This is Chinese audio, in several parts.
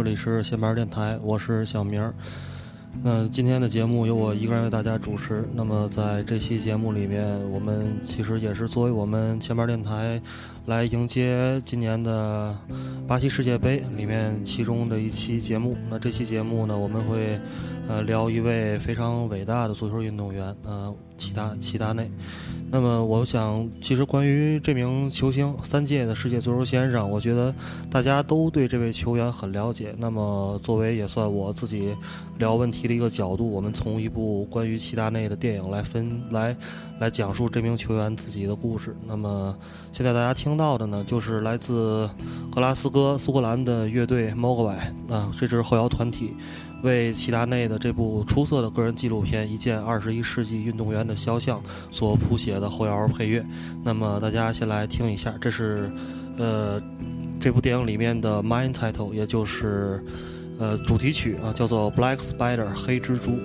这里是闲班电台，我是小明儿。那今天的节目由我一个人为大家主持。那么在这期节目里面，我们其实也是作为我们前班电台来迎接今年的巴西世界杯里面其中的一期节目。那这期节目呢，我们会呃聊一位非常伟大的足球运动员，呃，齐达齐达内。那么我想，其实关于这名球星，三届的世界足球先生，我觉得大家都对这位球员很了解。那么作为也算我自己聊问题的一个角度，我们从一部关于齐达内的电影来分来来讲述这名球员自己的故事。那么现在大家听到的呢，就是来自格拉斯哥苏格兰的乐队 Mogwai 啊，这支后摇团体。为齐达内的这部出色的个人纪录片《一件二十一世纪运动员的肖像》所谱写的后摇配乐。那么大家先来听一下，这是，呃，这部电影里面的 main title，也就是，呃，主题曲啊，叫做《Black Spider》黑蜘蛛。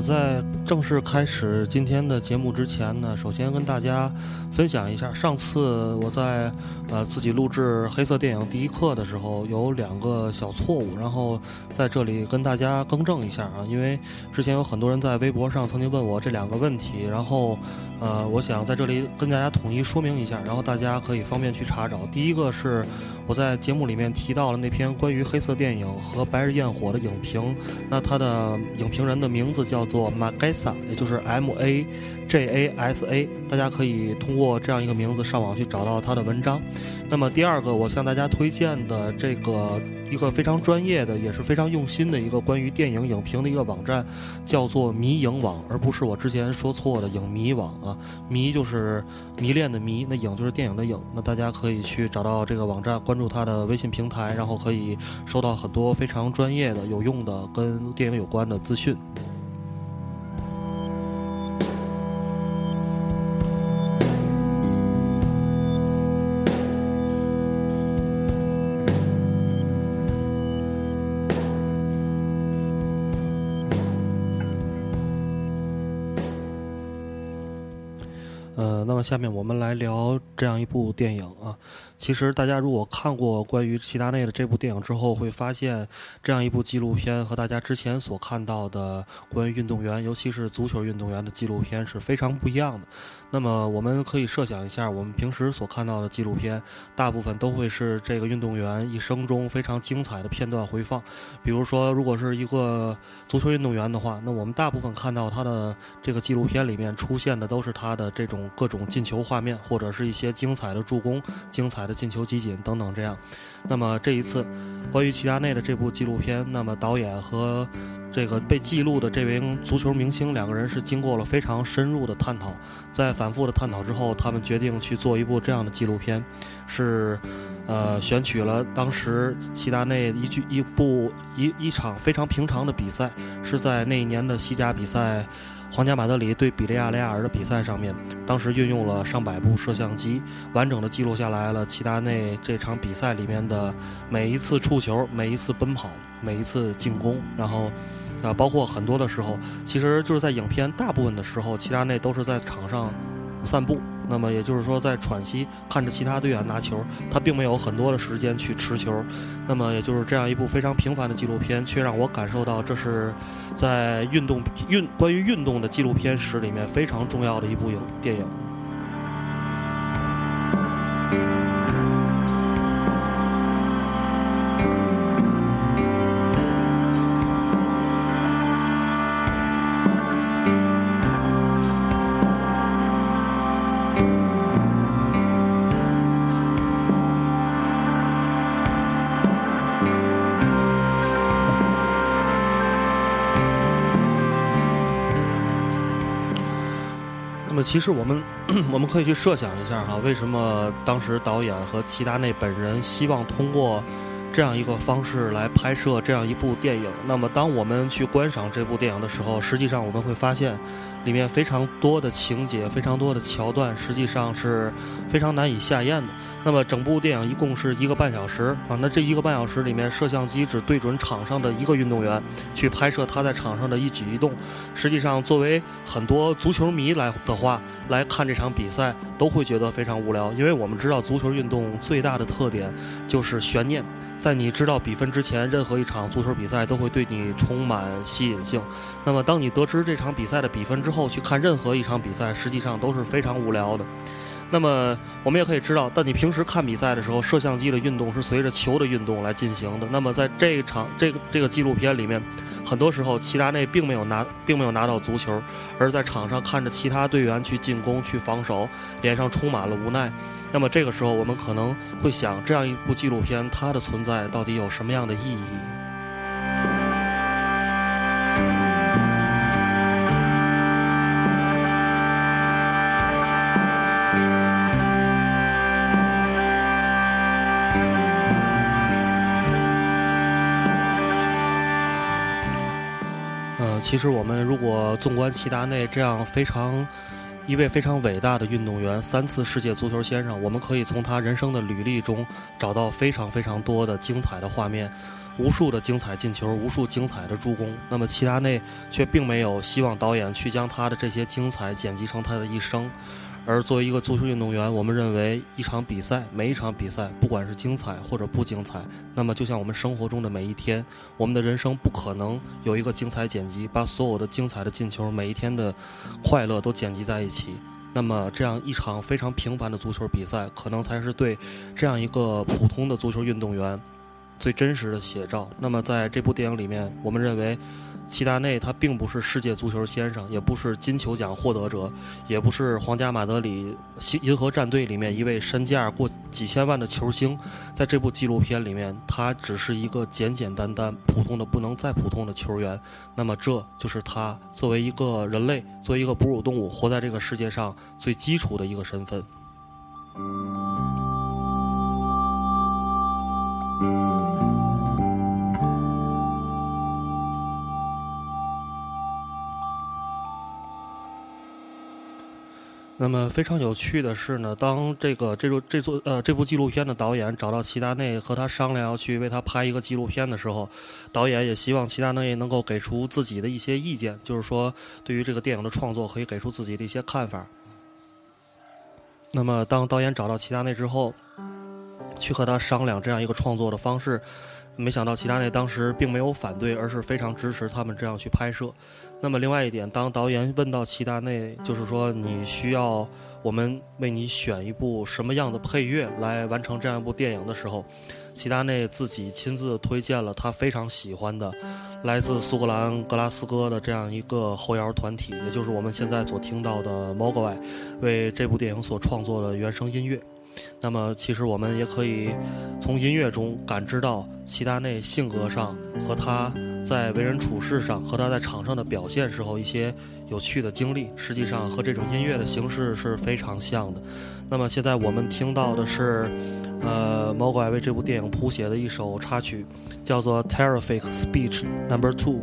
在正式开始今天的节目之前呢，首先跟大家分享一下，上次我在呃自己录制黑色电影第一课的时候有两个小错误，然后在这里跟大家更正一下啊，因为之前有很多人在微博上曾经问我这两个问题，然后呃我想在这里跟大家统一说明一下，然后大家可以方便去查找。第一个是我在节目里面提到了那篇关于黑色电影和白日焰火的影评，那他的影评人的名字叫做马盖也就是 M A J A S A，大家可以通过这样一个名字上网去找到他的文章。那么第二个，我向大家推荐的这个一个非常专业的，也是非常用心的一个关于电影影评的一个网站，叫做迷影网，而不是我之前说错的影迷网啊。迷就是迷恋的迷，那影就是电影的影。那大家可以去找到这个网站，关注他的微信平台，然后可以收到很多非常专业的、有用的跟电影有关的资讯。呃，那么下面我们来聊这样一部电影啊。其实大家如果看过关于齐达内的这部电影之后，会发现这样一部纪录片和大家之前所看到的关于运动员，尤其是足球运动员的纪录片是非常不一样的。那么我们可以设想一下，我们平时所看到的纪录片，大部分都会是这个运动员一生中非常精彩的片段回放。比如说，如果是一个足球运动员的话，那我们大部分看到他的这个纪录片里面出现的都是他的这种各种进球画面，或者是一些精彩的助攻、精彩的进球集锦等等这样。那么这一次，关于齐达内的这部纪录片，那么导演和这个被记录的这名足球明星两个人是经过了非常深入的探讨，在反复的探讨之后，他们决定去做一部这样的纪录片，是，呃，选取了当时齐达内一句一部一一场非常平常的比赛，是在那一年的西甲比赛，皇家马德里对比利亚雷亚尔的比赛上面，当时运用了上百部摄像机，完整的记录下来了齐达内这场比赛里面的每一次触球，每一次奔跑，每一次进攻，然后。啊，包括很多的时候，其实就是在影片大部分的时候，齐达内都是在场上散步。那么也就是说，在喘息，看着其他队员拿球，他并没有很多的时间去持球。那么也就是这样一部非常平凡的纪录片，却让我感受到这是在运动运关于运动的纪录片史里面非常重要的一部影电影。其实我们 我们可以去设想一下哈，为什么当时导演和齐达内本人希望通过这样一个方式来拍摄这样一部电影？那么，当我们去观赏这部电影的时候，实际上我们会发现。里面非常多的情节，非常多的桥段，实际上是非常难以下咽的。那么整部电影一共是一个半小时啊，那这一个半小时里面，摄像机只对准场上的一个运动员去拍摄他在场上的一举一动。实际上，作为很多足球迷来的话，来看这场比赛都会觉得非常无聊，因为我们知道足球运动最大的特点就是悬念。在你知道比分之前，任何一场足球比赛都会对你充满吸引性。那么，当你得知这场比赛的比分之后，去看任何一场比赛，实际上都是非常无聊的。那么我们也可以知道，但你平时看比赛的时候，摄像机的运动是随着球的运动来进行的。那么在这一场这个这个纪录片里面，很多时候齐达内并没有拿 并没有拿到足球，而在场上看着其他队员去进攻去防守，脸上充满了无奈。那么这个时候，我们可能会想，这样一部纪录片它的存在到底有什么样的意义？其实，我们如果纵观齐达内这样非常一位非常伟大的运动员，三次世界足球先生，我们可以从他人生的履历中找到非常非常多的精彩的画面，无数的精彩进球，无数精彩的助攻。那么，齐达内却并没有希望导演去将他的这些精彩剪辑成他的一生。而作为一个足球运动员，我们认为一场比赛，每一场比赛，不管是精彩或者不精彩，那么就像我们生活中的每一天，我们的人生不可能有一个精彩剪辑，把所有的精彩的进球，每一天的快乐都剪辑在一起。那么这样一场非常平凡的足球比赛，可能才是对这样一个普通的足球运动员最真实的写照。那么在这部电影里面，我们认为。齐达内他并不是世界足球先生，也不是金球奖获得者，也不是皇家马德里银河战队里面一位身价过几千万的球星。在这部纪录片里面，他只是一个简简单单、普通的不能再普通的球员。那么，这就是他作为一个人类，作为一个哺乳动物，活在这个世界上最基础的一个身份。那么非常有趣的是呢，当这个这座这座呃这部纪录片的导演找到齐达内和他商量要去为他拍一个纪录片的时候，导演也希望齐达内能够给出自己的一些意见，就是说对于这个电影的创作可以给出自己的一些看法。那么当导演找到齐达内之后，去和他商量这样一个创作的方式。没想到齐达内当时并没有反对，而是非常支持他们这样去拍摄。那么，另外一点，当导演问到齐达内，就是说你需要我们为你选一部什么样的配乐来完成这样一部电影的时候，齐达内自己亲自推荐了他非常喜欢的来自苏格兰格拉斯哥的这样一个后摇团体，也就是我们现在所听到的 Mogwai，为这部电影所创作的原声音乐。那么，其实我们也可以从音乐中感知到齐达内性格上和他在为人处事上和他在场上的表现时候一些有趣的经历，实际上和这种音乐的形式是非常像的。那么，现在我们听到的是，呃，毛怪为这部电影谱写的一首插曲，叫做《Terrific Speech Number Two》。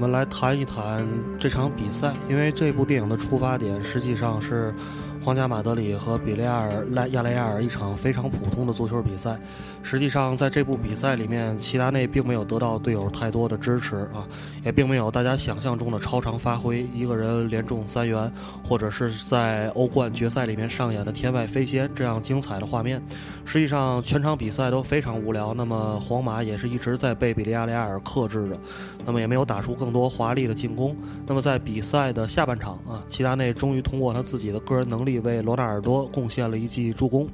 我们来谈一谈这场比赛，因为这部电影的出发点实际上是。皇家马德里和比利亚尔莱亚雷亚尔一场非常普通的足球比赛，实际上在这部比赛里面，齐达内并没有得到队友太多的支持啊，也并没有大家想象中的超常发挥，一个人连中三元，或者是在欧冠决赛里面上演的天外飞仙这样精彩的画面。实际上全场比赛都非常无聊，那么皇马也是一直在被比利亚雷亚尔克制着，那么也没有打出更多华丽的进攻。那么在比赛的下半场啊，齐达内终于通过他自己的个人能力。为罗纳尔多贡献了一记助攻。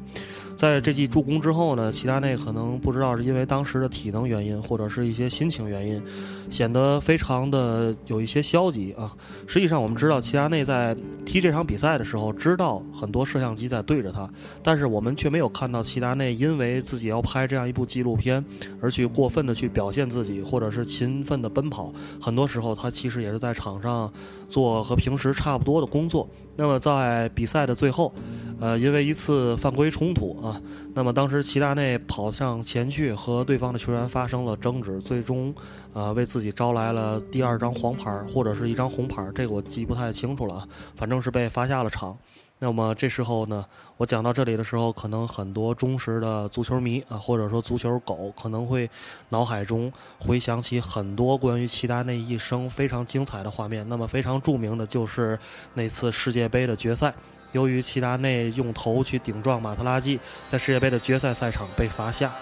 在这记助攻之后呢，齐达内可能不知道是因为当时的体能原因，或者是一些心情原因，显得非常的有一些消极啊。实际上，我们知道齐达内在踢这场比赛的时候，知道很多摄像机在对着他，但是我们却没有看到齐达内因为自己要拍这样一部纪录片而去过分的去表现自己，或者是勤奋的奔跑。很多时候，他其实也是在场上做和平时差不多的工作。那么在比赛的最后，呃，因为一次犯规冲突。啊，那么当时齐达内跑上前去和对方的球员发生了争执，最终，呃，为自己招来了第二张黄牌或者是一张红牌，这个我记不太清楚了，反正是被罚下了场。那么这时候呢，我讲到这里的时候，可能很多忠实的足球迷啊，或者说足球狗，可能会脑海中回想起很多关于齐达内一生非常精彩的画面。那么非常著名的就是那次世界杯的决赛。由于齐达内用头去顶撞马特拉季，在世界杯的决赛赛场被罚下。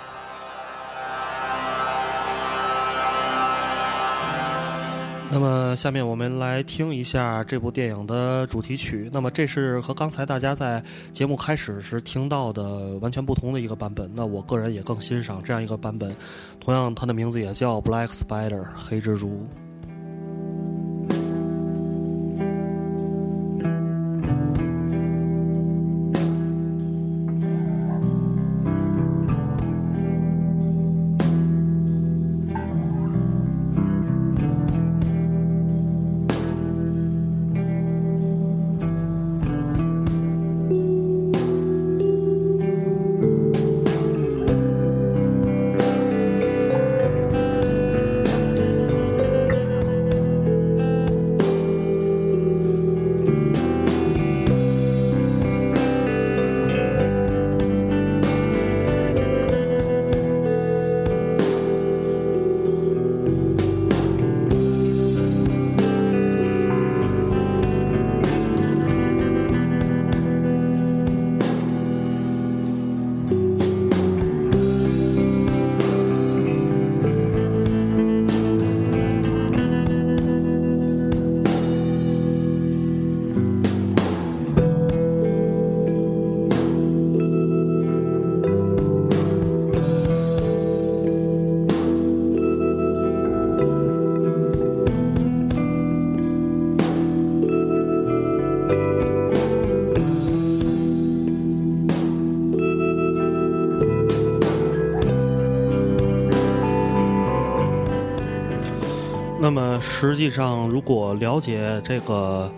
那么，下面我们来听一下这部电影的主题曲。那么，这是和刚才大家在节目开始时听到的完全不同的一个版本。那我个人也更欣赏这样一个版本。同样，它的名字也叫《Black Spider》黑蜘蛛。那么实际上，如果了解这个，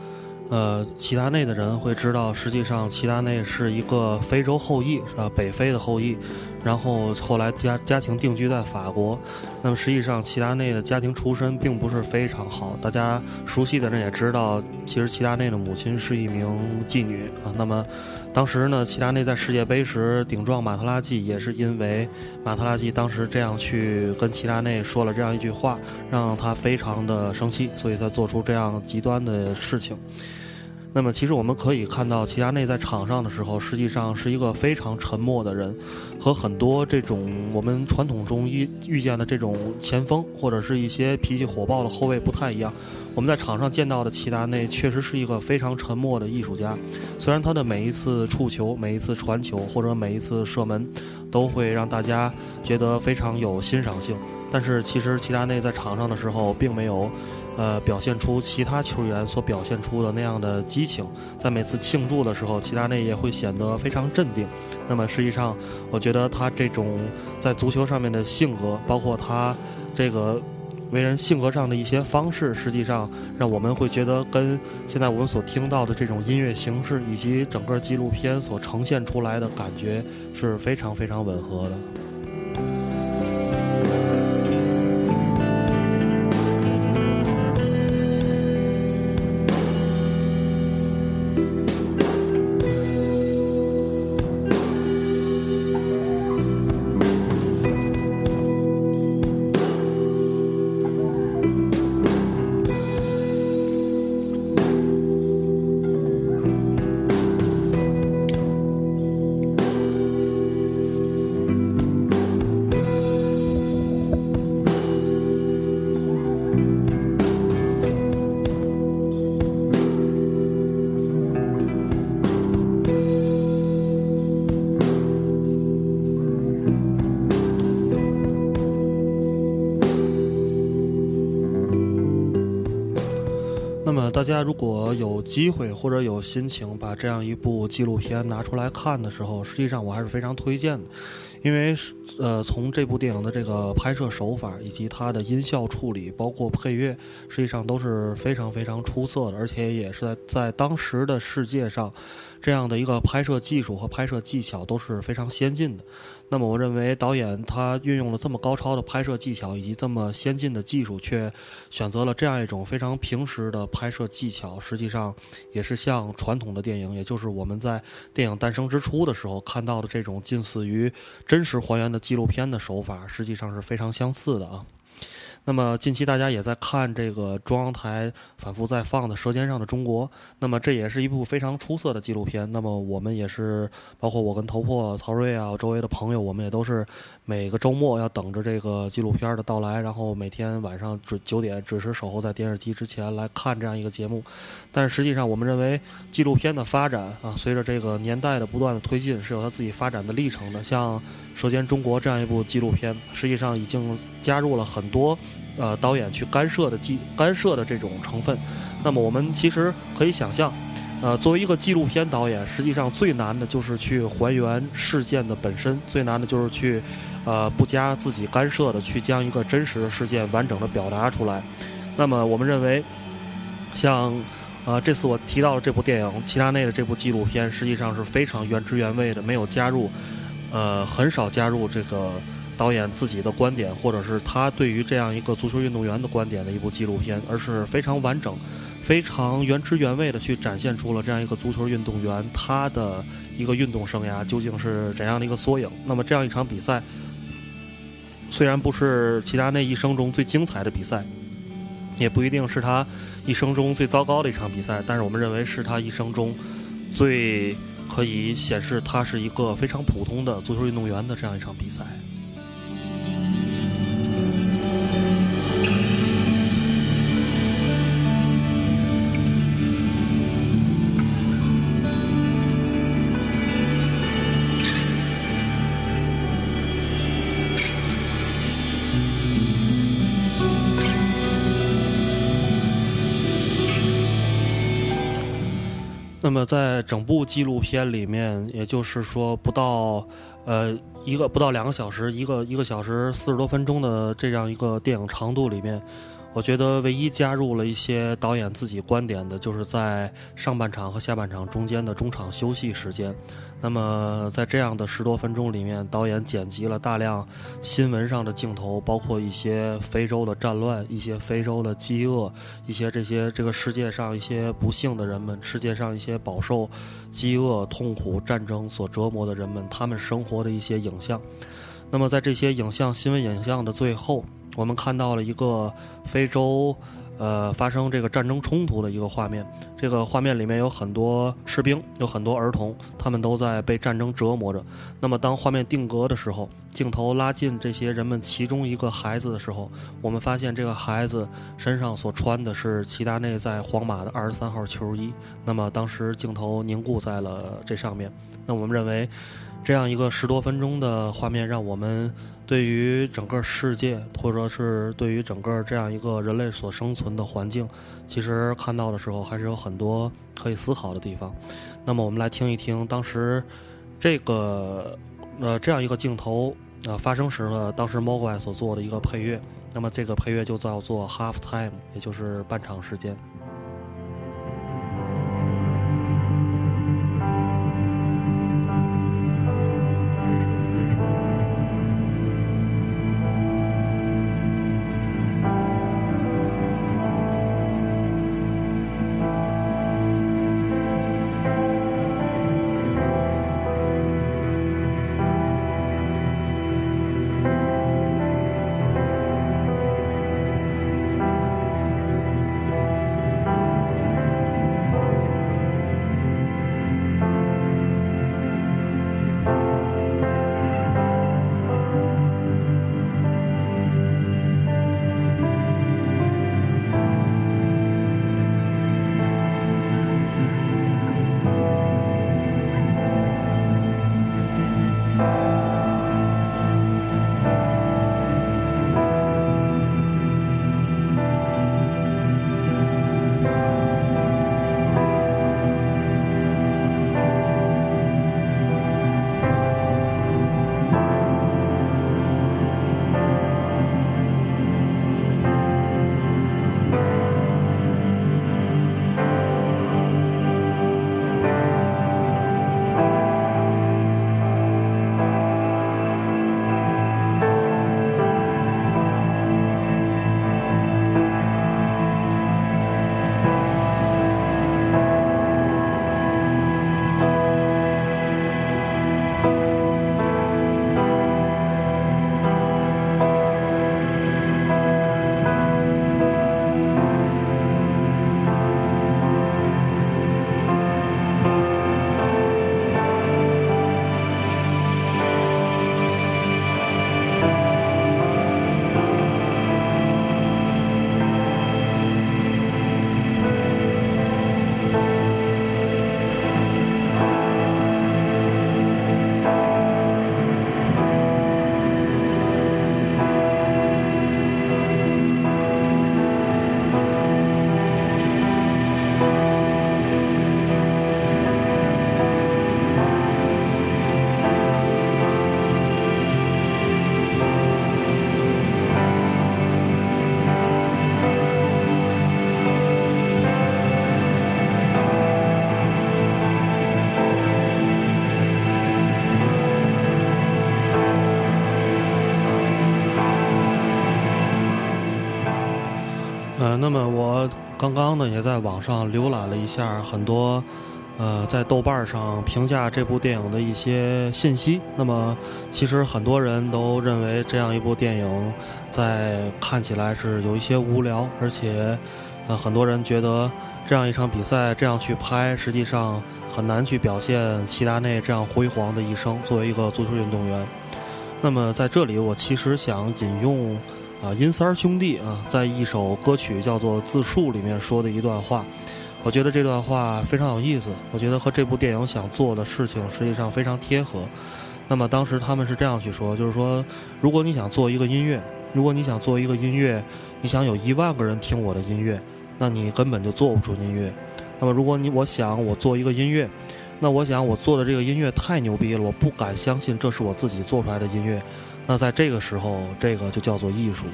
呃，齐达内的人会知道，实际上齐达内是一个非洲后裔，是吧？北非的后裔。然后后来家家庭定居在法国，那么实际上齐达内的家庭出身并不是非常好。大家熟悉的人也知道，其实齐达内的母亲是一名妓女啊。那么当时呢，齐达内在世界杯时顶撞马特拉季，也是因为马特拉季当时这样去跟齐达内说了这样一句话，让他非常的生气，所以才做出这样极端的事情。那么，其实我们可以看到，齐达内在场上的时候，实际上是一个非常沉默的人，和很多这种我们传统中遇遇见的这种前锋或者是一些脾气火爆的后卫不太一样。我们在场上见到的齐达内确实是一个非常沉默的艺术家，虽然他的每一次触球、每一次传球或者每一次射门，都会让大家觉得非常有欣赏性，但是其实齐达内在场上的时候并没有。呃，表现出其他球员所表现出的那样的激情，在每次庆祝的时候，齐达内也会显得非常镇定。那么，实际上，我觉得他这种在足球上面的性格，包括他这个为人性格上的一些方式，实际上让我们会觉得跟现在我们所听到的这种音乐形式以及整个纪录片所呈现出来的感觉是非常非常吻合的。那么大家如果有机会或者有心情把这样一部纪录片拿出来看的时候，实际上我还是非常推荐的，因为呃，从这部电影的这个拍摄手法以及它的音效处理，包括配乐，实际上都是非常非常出色的，而且也是在在当时的世界上。这样的一个拍摄技术和拍摄技巧都是非常先进的。那么，我认为导演他运用了这么高超的拍摄技巧以及这么先进的技术，却选择了这样一种非常平实的拍摄技巧，实际上也是像传统的电影，也就是我们在电影诞生之初的时候看到的这种近似于真实还原的纪录片的手法，实际上是非常相似的啊。那么近期大家也在看这个中央台反复在放的《舌尖上的中国》，那么这也是一部非常出色的纪录片。那么我们也是，包括我跟头破、曹睿啊，周围的朋友，我们也都是每个周末要等着这个纪录片的到来，然后每天晚上准九点准时守候在电视机之前来看这样一个节目。但实际上，我们认为纪录片的发展啊，随着这个年代的不断的推进，是有它自己发展的历程的。像《舌尖中国》这样一部纪录片，实际上已经加入了很多。呃，导演去干涉的记干涉的这种成分，那么我们其实可以想象，呃，作为一个纪录片导演，实际上最难的就是去还原事件的本身，最难的就是去，呃，不加自己干涉的去将一个真实的事件完整的表达出来。那么我们认为，像，呃，这次我提到的这部电影《齐达内》的这部纪录片，实际上是非常原汁原味的，没有加入，呃，很少加入这个。导演自己的观点，或者是他对于这样一个足球运动员的观点的一部纪录片，而是非常完整、非常原汁原味的去展现出了这样一个足球运动员他的一个运动生涯究竟是怎样的一个缩影。那么这样一场比赛，虽然不是齐达内一生中最精彩的比赛，也不一定是他一生中最糟糕的一场比赛，但是我们认为是他一生中最可以显示他是一个非常普通的足球运动员的这样一场比赛。么，在整部纪录片里面，也就是说，不到呃一个不到两个小时，一个一个小时四十多分钟的这样一个电影长度里面。我觉得唯一加入了一些导演自己观点的，就是在上半场和下半场中间的中场休息时间。那么在这样的十多分钟里面，导演剪辑了大量新闻上的镜头，包括一些非洲的战乱、一些非洲的饥饿、一些这些这个世界上一些不幸的人们、世界上一些饱受饥饿、痛苦、战争所折磨的人们，他们生活的一些影像。那么在这些影像、新闻影像的最后。我们看到了一个非洲，呃，发生这个战争冲突的一个画面。这个画面里面有很多士兵，有很多儿童，他们都在被战争折磨着。那么，当画面定格的时候，镜头拉近这些人们其中一个孩子的时候，我们发现这个孩子身上所穿的是齐达内在皇马的二十三号球衣。那么，当时镜头凝固在了这上面。那我们认为，这样一个十多分钟的画面，让我们。对于整个世界，或者是对于整个这样一个人类所生存的环境，其实看到的时候还是有很多可以思考的地方。那么，我们来听一听当时这个呃这样一个镜头呃发生时呢，当时 Mogwai 所做的一个配乐。那么，这个配乐就叫做 Half Time，也就是半场时间。那么我刚刚呢也在网上浏览了一下很多，呃，在豆瓣上评价这部电影的一些信息。那么其实很多人都认为这样一部电影在看起来是有一些无聊，而且呃很多人觉得这样一场比赛这样去拍，实际上很难去表现齐达内这样辉煌的一生作为一个足球运动员。那么在这里，我其实想引用。啊，阴三兄弟啊，在一首歌曲叫做《自述》里面说的一段话，我觉得这段话非常有意思。我觉得和这部电影想做的事情实际上非常贴合。那么当时他们是这样去说，就是说，如果你想做一个音乐，如果你想做一个音乐，你想有一万个人听我的音乐，那你根本就做不出音乐。那么如果你我想我做一个音乐，那我想我做的这个音乐太牛逼了，我不敢相信这是我自己做出来的音乐。那在这个时候，这个就叫做艺术。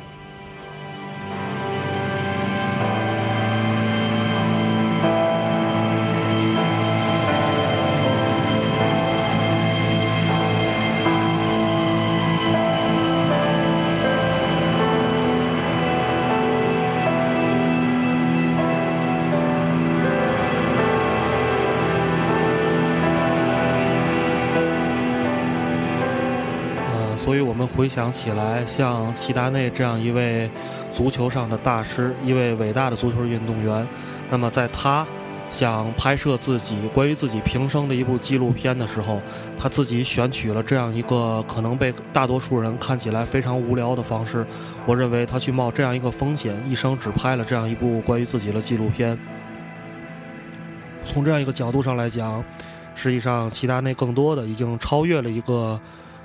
回想起来，像齐达内这样一位足球上的大师，一位伟大的足球运动员，那么在他想拍摄自己关于自己平生的一部纪录片的时候，他自己选取了这样一个可能被大多数人看起来非常无聊的方式。我认为他去冒这样一个风险，一生只拍了这样一部关于自己的纪录片。从这样一个角度上来讲，实际上齐达内更多的已经超越了一个。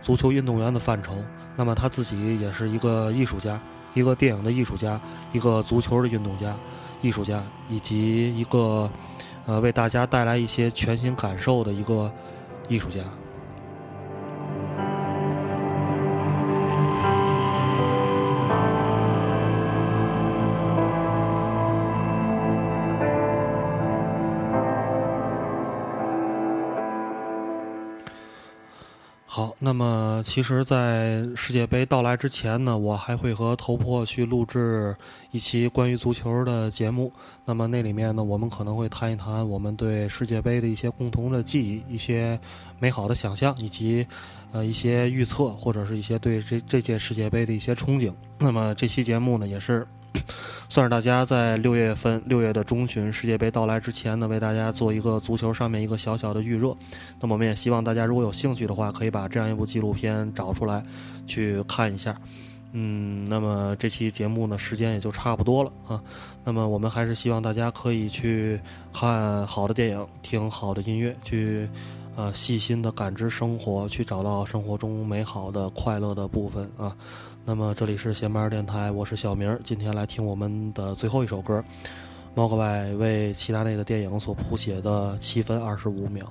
足球运动员的范畴，那么他自己也是一个艺术家，一个电影的艺术家，一个足球的运动家、艺术家，以及一个呃为大家带来一些全新感受的一个艺术家。好，那么其实，在世界杯到来之前呢，我还会和头破去录制一期关于足球的节目。那么那里面呢，我们可能会谈一谈我们对世界杯的一些共同的记忆、一些美好的想象，以及呃一些预测，或者是一些对这这届世界杯的一些憧憬。那么这期节目呢，也是。算是大家在六月份六月的中旬世界杯到来之前呢，为大家做一个足球上面一个小小的预热。那么我们也希望大家如果有兴趣的话，可以把这样一部纪录片找出来去看一下。嗯，那么这期节目呢，时间也就差不多了啊。那么我们还是希望大家可以去看好的电影，听好的音乐，去呃细心的感知生活，去找到生活中美好的快乐的部分啊。那么这里是闲班电台，我是小明，今天来听我们的最后一首歌，猫格外为齐达内的电影所谱写的七分二十五秒。